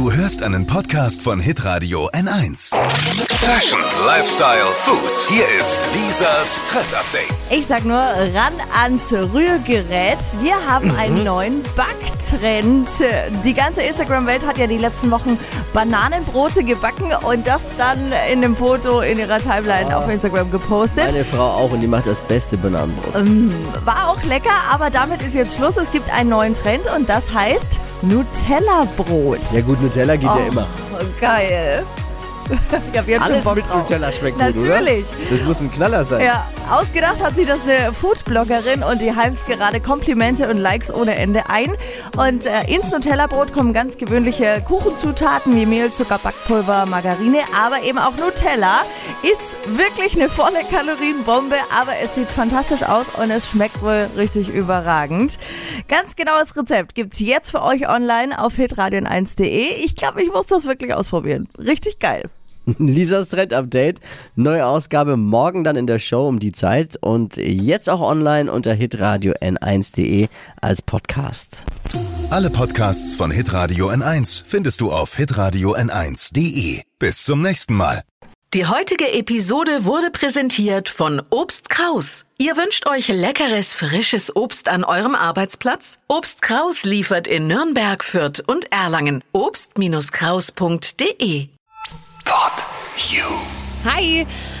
Du hörst einen Podcast von Hitradio N1. Fashion, Lifestyle, Food. Hier ist Lisas Trend Update. Ich sag nur, ran ans Rührgerät. Wir haben einen neuen Backtrend. Die ganze Instagram-Welt hat ja die letzten Wochen Bananenbrote gebacken und das dann in einem Foto in ihrer Timeline auf Instagram gepostet. Meine Frau auch und die macht das beste Bananenbrot. War auch lecker, aber damit ist jetzt Schluss. Es gibt einen neuen Trend und das heißt Nutella-Brot. Ja gut, Nutella geht ja Oh, immer. Geil. Ich hab jetzt Alles mit drauf. Nutella schmeckt gut, oder? Natürlich. Das muss ein Knaller sein. Ja, ausgedacht hat sich das eine Foodbloggerin und die heimst gerade Komplimente und Likes ohne Ende ein. Und äh, ins Nutella-Brot kommen ganz gewöhnliche Kuchenzutaten wie Mehl, Zucker, Backpulver, Margarine, aber eben auch Nutella. Ist wirklich eine volle Kalorienbombe, aber es sieht fantastisch aus und es schmeckt wohl richtig überragend. Ganz genaues Rezept gibt's jetzt für euch online auf hitradion1.de. Ich glaube, ich muss das wirklich ausprobieren. Richtig geil. Lisas Trend Update. Neue Ausgabe morgen dann in der Show um die Zeit und jetzt auch online unter hitradio n1.de als Podcast. Alle Podcasts von Hitradio N1 findest du auf hitradio n1.de. Bis zum nächsten Mal. Die heutige Episode wurde präsentiert von Obst Kraus. Ihr wünscht euch leckeres, frisches Obst an eurem Arbeitsplatz? Obst Kraus liefert in Nürnberg, Fürth und Erlangen. Obst-Kraus.de You. Hi,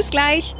Bis gleich.